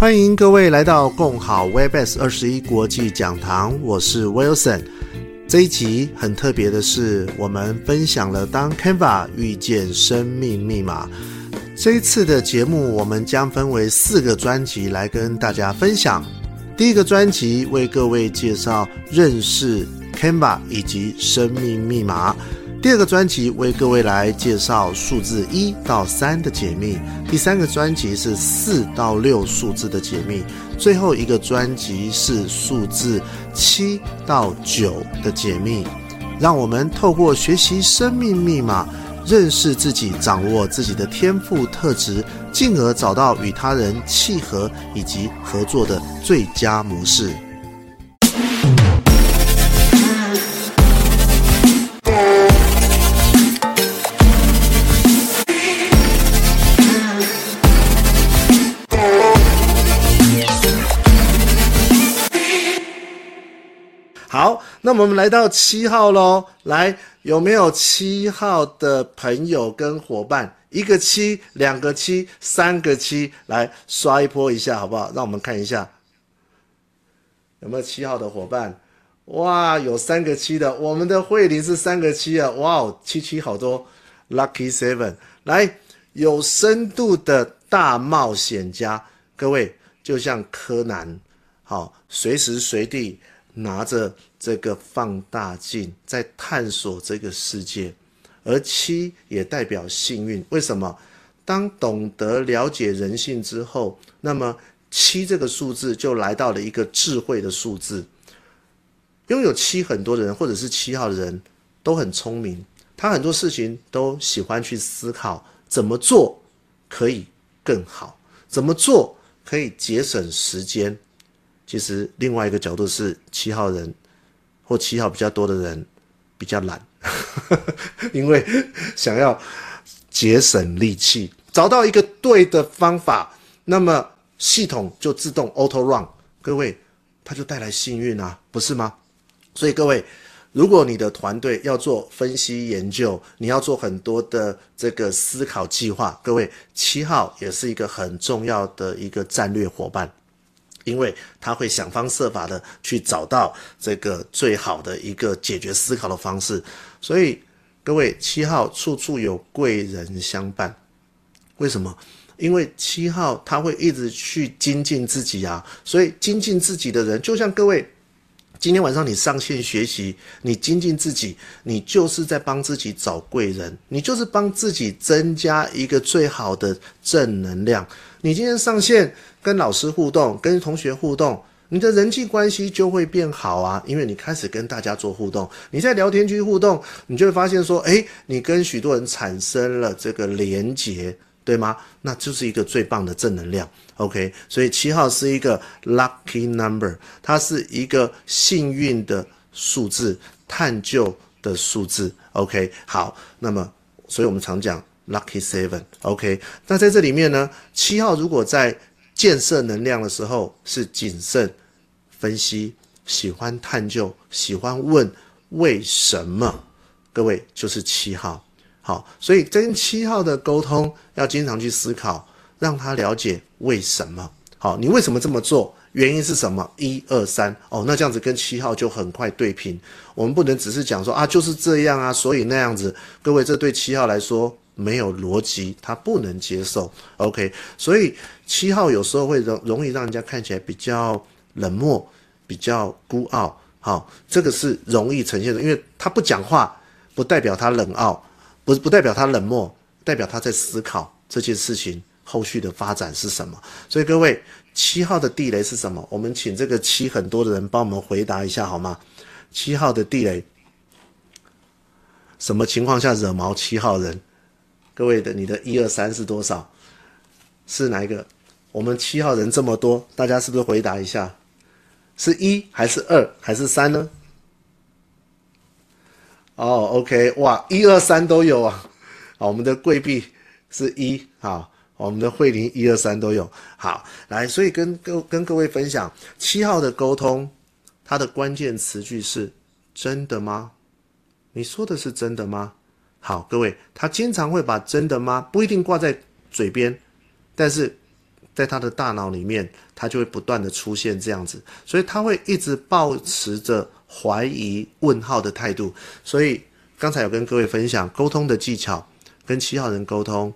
欢迎各位来到共好 Webex 二十一国际讲堂，我是 Wilson。这一集很特别的是，我们分享了当 Canva 遇见生命密码。这一次的节目，我们将分为四个专辑来跟大家分享。第一个专辑为各位介绍认识 Canva 以及生命密码。第二个专辑为各位来介绍数字一到三的解密，第三个专辑是四到六数字的解密，最后一个专辑是数字七到九的解密。让我们透过学习生命密码，认识自己，掌握自己的天赋特质，进而找到与他人契合以及合作的最佳模式。那我们来到七号喽。来，有没有七号的朋友跟伙伴？一个七，两个七，三个七，来刷一波一下，好不好？让我们看一下，有没有七号的伙伴？哇，有三个七的，我们的慧玲是三个七啊！哇哦，七七好多，Lucky Seven。来，有深度的大冒险家，各位就像柯南，好，随时随地。拿着这个放大镜在探索这个世界，而七也代表幸运。为什么？当懂得了解人性之后，那么七这个数字就来到了一个智慧的数字。拥有七很多的人，或者是七号的人都很聪明，他很多事情都喜欢去思考怎么做可以更好，怎么做可以节省时间。其实另外一个角度是七号人或七号比较多的人比较懒，因为想要节省力气，找到一个对的方法，那么系统就自动 auto run，各位，它就带来幸运啊，不是吗？所以各位，如果你的团队要做分析研究，你要做很多的这个思考计划，各位，七号也是一个很重要的一个战略伙伴。因为他会想方设法的去找到这个最好的一个解决思考的方式，所以各位七号处处有贵人相伴，为什么？因为七号他会一直去精进自己啊，所以精进自己的人，就像各位今天晚上你上线学习，你精进自己，你就是在帮自己找贵人，你就是帮自己增加一个最好的正能量。你今天上线跟老师互动，跟同学互动，你的人际关系就会变好啊，因为你开始跟大家做互动。你在聊天区互动，你就会发现说，诶，你跟许多人产生了这个连结，对吗？那就是一个最棒的正能量。OK，所以七号是一个 lucky number，它是一个幸运的数字，探究的数字。OK，好，那么，所以我们常讲。Lucky Seven，OK，那在这里面呢，七号如果在建设能量的时候是谨慎分析，喜欢探究，喜欢问为什么，各位就是七号。好，所以跟七号的沟通要经常去思考，让他了解为什么。好，你为什么这么做？原因是什么？一二三，哦，那这样子跟七号就很快对平。我们不能只是讲说啊，就是这样啊，所以那样子。各位，这对七号来说。没有逻辑，他不能接受。OK，所以七号有时候会容容易让人家看起来比较冷漠，比较孤傲。好，这个是容易呈现的，因为他不讲话，不代表他冷傲，不不代表他冷漠，代表他在思考这件事情后续的发展是什么。所以各位，七号的地雷是什么？我们请这个七很多的人帮我们回答一下好吗？七号的地雷，什么情况下惹毛七号人？各位的，你的一二三是多少？是哪一个？我们七号人这么多，大家是不是回答一下？是一还是二还是三呢？哦，OK，哇，一二三都有啊！好，我们的贵币是一，好，我们的慧玲一二三都有。好，来，所以跟各跟各位分享七号的沟通，它的关键词句是真的吗？你说的是真的吗？好，各位，他经常会把“真的吗”不一定挂在嘴边，但是在他的大脑里面，他就会不断的出现这样子，所以他会一直保持着怀疑、问号的态度。所以刚才有跟各位分享沟通的技巧，跟七号人沟通，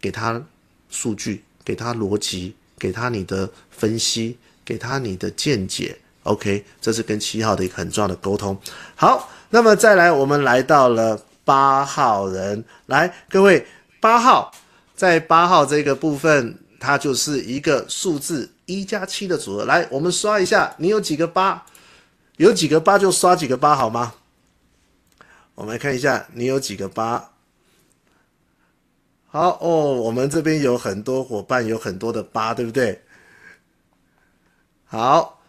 给他数据，给他逻辑，给他你的分析，给他你的见解。OK，这是跟七号的一个很重要的沟通。好，那么再来，我们来到了八号人，来，各位八号。在八号这个部分，它就是一个数字一加七的组合。来，我们刷一下，你有几个八？有几个八就刷几个八，好吗？我们来看一下，你有几个八？好哦，我们这边有很多伙伴，有很多的八，对不对？好，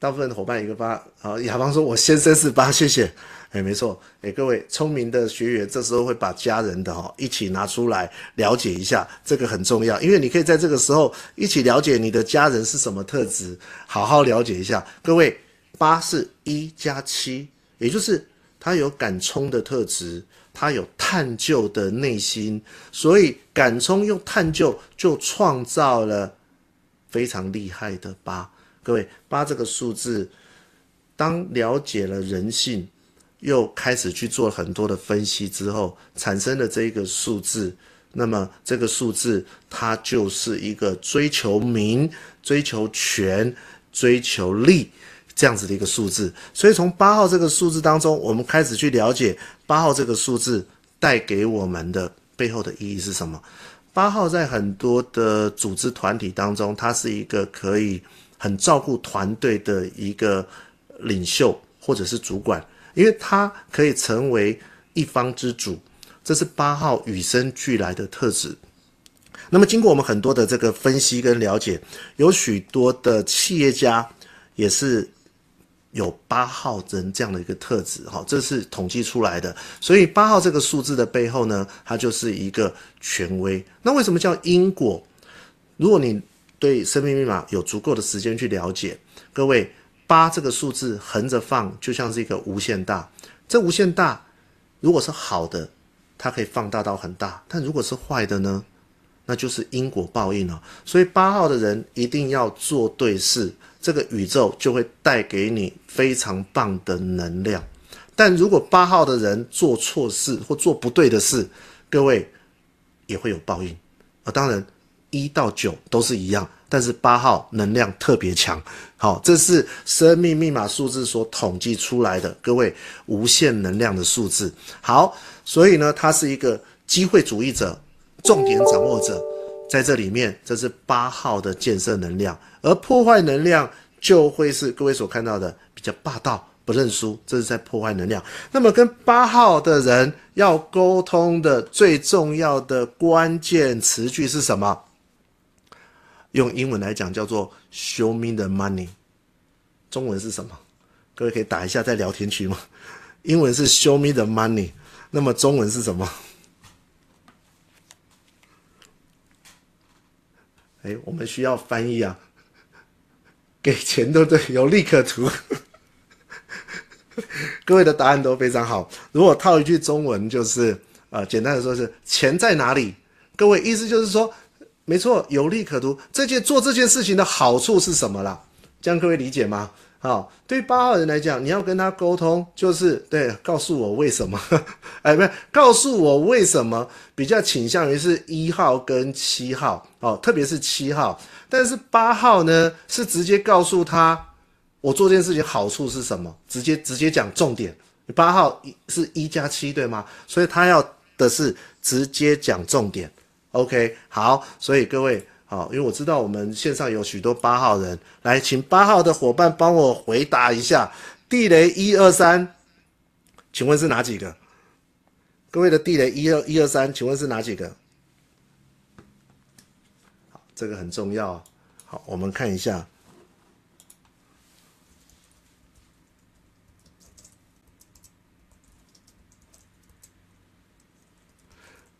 大部分伙伴一个八。好，亚芳说：“我先生是八，谢谢。”哎，没错，哎，各位聪明的学员，这时候会把家人的哈一起拿出来了解一下，这个很重要，因为你可以在这个时候一起了解你的家人是什么特质，好好了解一下。各位，八是一加七，也就是他有敢冲的特质，他有探究的内心，所以敢冲又探究，就创造了非常厉害的八。各位，八这个数字，当了解了人性。又开始去做很多的分析之后，产生了这一个数字。那么这个数字它就是一个追求名、追求权、追求利这样子的一个数字。所以从八号这个数字当中，我们开始去了解八号这个数字带给我们的背后的意义是什么。八号在很多的组织团体当中，它是一个可以很照顾团队的一个领袖或者是主管。因为他可以成为一方之主，这是八号与生俱来的特质。那么，经过我们很多的这个分析跟了解，有许多的企业家也是有八号人这样的一个特质，哈，这是统计出来的。所以，八号这个数字的背后呢，它就是一个权威。那为什么叫因果？如果你对生命密码有足够的时间去了解，各位。八这个数字横着放，就像是一个无限大。这无限大，如果是好的，它可以放大到很大；但如果是坏的呢？那就是因果报应了。所以八号的人一定要做对事，这个宇宙就会带给你非常棒的能量。但如果八号的人做错事或做不对的事，各位也会有报应啊。当然，一到九都是一样。但是八号能量特别强，好，这是生命密码数字所统计出来的，各位无限能量的数字。好，所以呢，他是一个机会主义者、重点掌握者，在这里面，这是八号的建设能量，而破坏能量就会是各位所看到的比较霸道、不认输，这是在破坏能量。那么跟八号的人要沟通的最重要的关键词句是什么？用英文来讲叫做 “Show me the money”，中文是什么？各位可以打一下在聊天区吗？英文是 “Show me the money”，那么中文是什么？哎，我们需要翻译啊！给钱对不对？有利可图。各位的答案都非常好。如果套一句中文，就是呃，简单的说是钱在哪里？各位意思就是说。没错，有利可图。这件做这件事情的好处是什么啦？这样各位理解吗？好，对八号人来讲，你要跟他沟通，就是对，告诉我为什么？哎，不是，告诉我为什么比较倾向于是一号跟七号哦，特别是七号。但是八号呢，是直接告诉他我做这件事情好处是什么，直接直接讲重点。八号是一加七对吗？所以他要的是直接讲重点。OK，好，所以各位好，因为我知道我们线上有许多八号人，来，请八号的伙伴帮我回答一下，地雷一二三，请问是哪几个？各位的地雷一二一二三，请问是哪几个？好，这个很重要。好，我们看一下。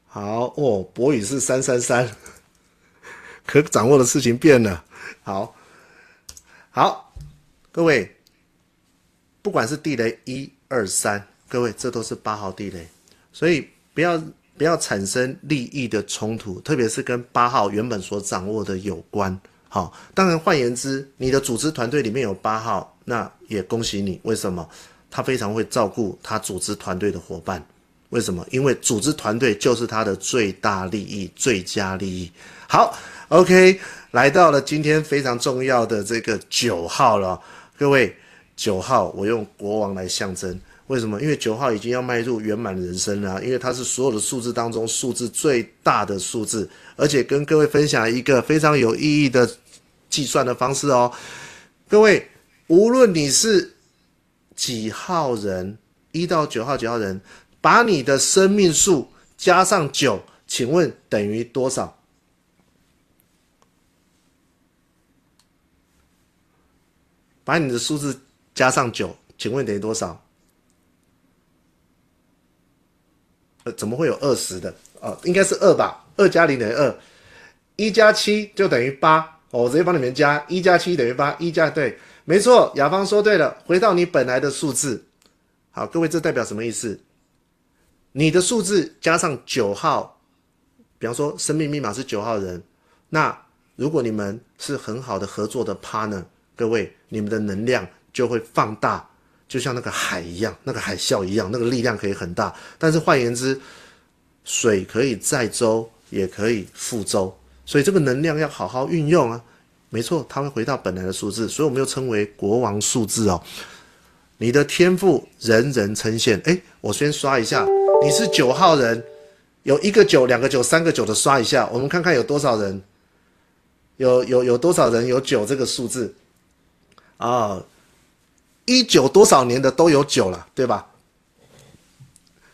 好哦，博宇是三三三，可掌握的事情变了。好，好，各位，不管是地雷一二三，各位这都是八号地雷，所以不要不要产生利益的冲突，特别是跟八号原本所掌握的有关。好，当然换言之，你的组织团队里面有八号，那也恭喜你。为什么？他非常会照顾他组织团队的伙伴。为什么？因为组织团队就是他的最大利益、最佳利益。好，OK，来到了今天非常重要的这个九号了，各位，九号我用国王来象征。为什么？因为九号已经要迈入圆满人生了，因为它是所有的数字当中数字最大的数字，而且跟各位分享一个非常有意义的计算的方式哦。各位，无论你是几号人，一到九号几号人，把你的生命数加上九，请问等于多少？把你的数字加上九，请问等于多少？呃，怎么会有二十的？哦，应该是二吧？二加零等于二，一加七就等于八。哦，我直接帮你们加，一加七等于八，一加对，没错，雅芳说对了。回到你本来的数字，好，各位，这代表什么意思？你的数字加上九号，比方说生命密码是九号人，那如果你们是很好的合作的 partner，各位，你们的能量就会放大。就像那个海一样，那个海啸一样，那个力量可以很大。但是换言之，水可以载舟，也可以覆舟，所以这个能量要好好运用啊。没错，它会回到本来的数字，所以我们又称为国王数字哦。你的天赋人人称羡。诶，我先刷一下，你是九号人，有一个九、两个九、三个九的刷一下，我们看看有多少人，有有有多少人有九这个数字啊？一九多少年的都有九了，对吧？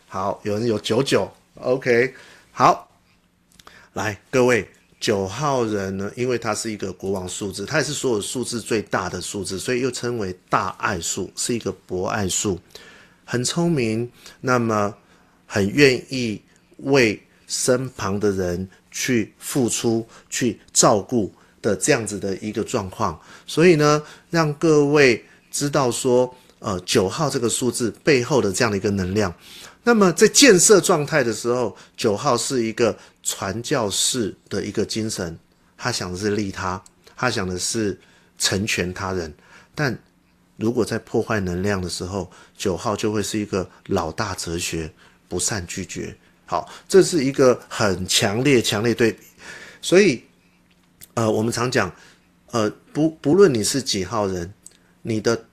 好，有人有九九，OK，好，来各位九号人呢，因为它是一个国王数字，它也是所有数字最大的数字，所以又称为大爱数，是一个博爱数，很聪明，那么很愿意为身旁的人去付出、去照顾的这样子的一个状况，所以呢，让各位。知道说，呃，九号这个数字背后的这样的一个能量，那么在建设状态的时候，九号是一个传教士的一个精神，他想的是利他，他想的是成全他人。但如果在破坏能量的时候，九号就会是一个老大哲学，不善拒绝。好，这是一个很强烈、强烈对比。所以，呃，我们常讲，呃，不不论你是几号人。你的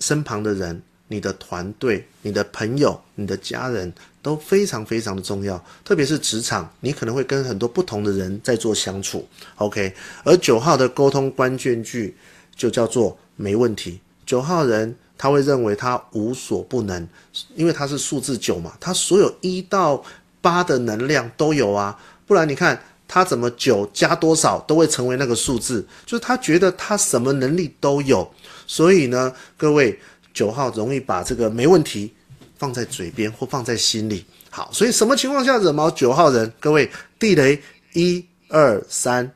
身旁的人、你的团队、你的朋友、你的家人都非常非常的重要，特别是职场，你可能会跟很多不同的人在做相处。OK，而九号的沟通关键句就叫做没问题。九号人他会认为他无所不能，因为他是数字九嘛，他所有一到八的能量都有啊，不然你看他怎么九加多少都会成为那个数字，就是他觉得他什么能力都有。所以呢，各位九号容易把这个没问题放在嘴边或放在心里。好，所以什么情况下惹毛九号人？各位地雷一二三，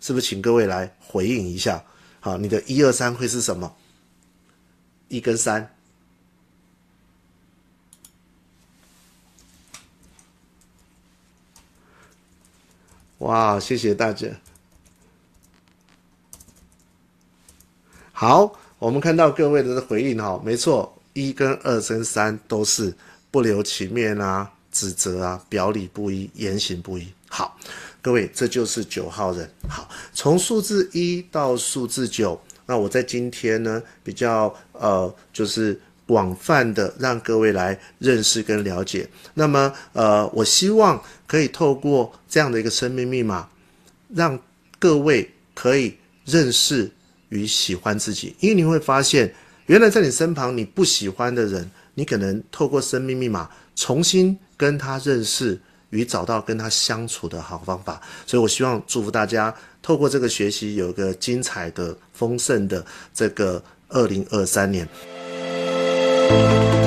是不是？请各位来回应一下。好，你的一二三会是什么？一跟三。哇，谢谢大家。好。我们看到各位的回应哈，没错，一跟二跟三都是不留情面啊，指责啊，表里不一，言行不一。好，各位，这就是九号人。好，从数字一到数字九，那我在今天呢比较呃，就是广泛的让各位来认识跟了解。那么呃，我希望可以透过这样的一个生命密码，让各位可以认识。与喜欢自己，因为你会发现，原来在你身旁你不喜欢的人，你可能透过生命密码重新跟他认识与找到跟他相处的好方法。所以我希望祝福大家透过这个学习，有一个精彩的、丰盛的这个二零二三年。Thank you.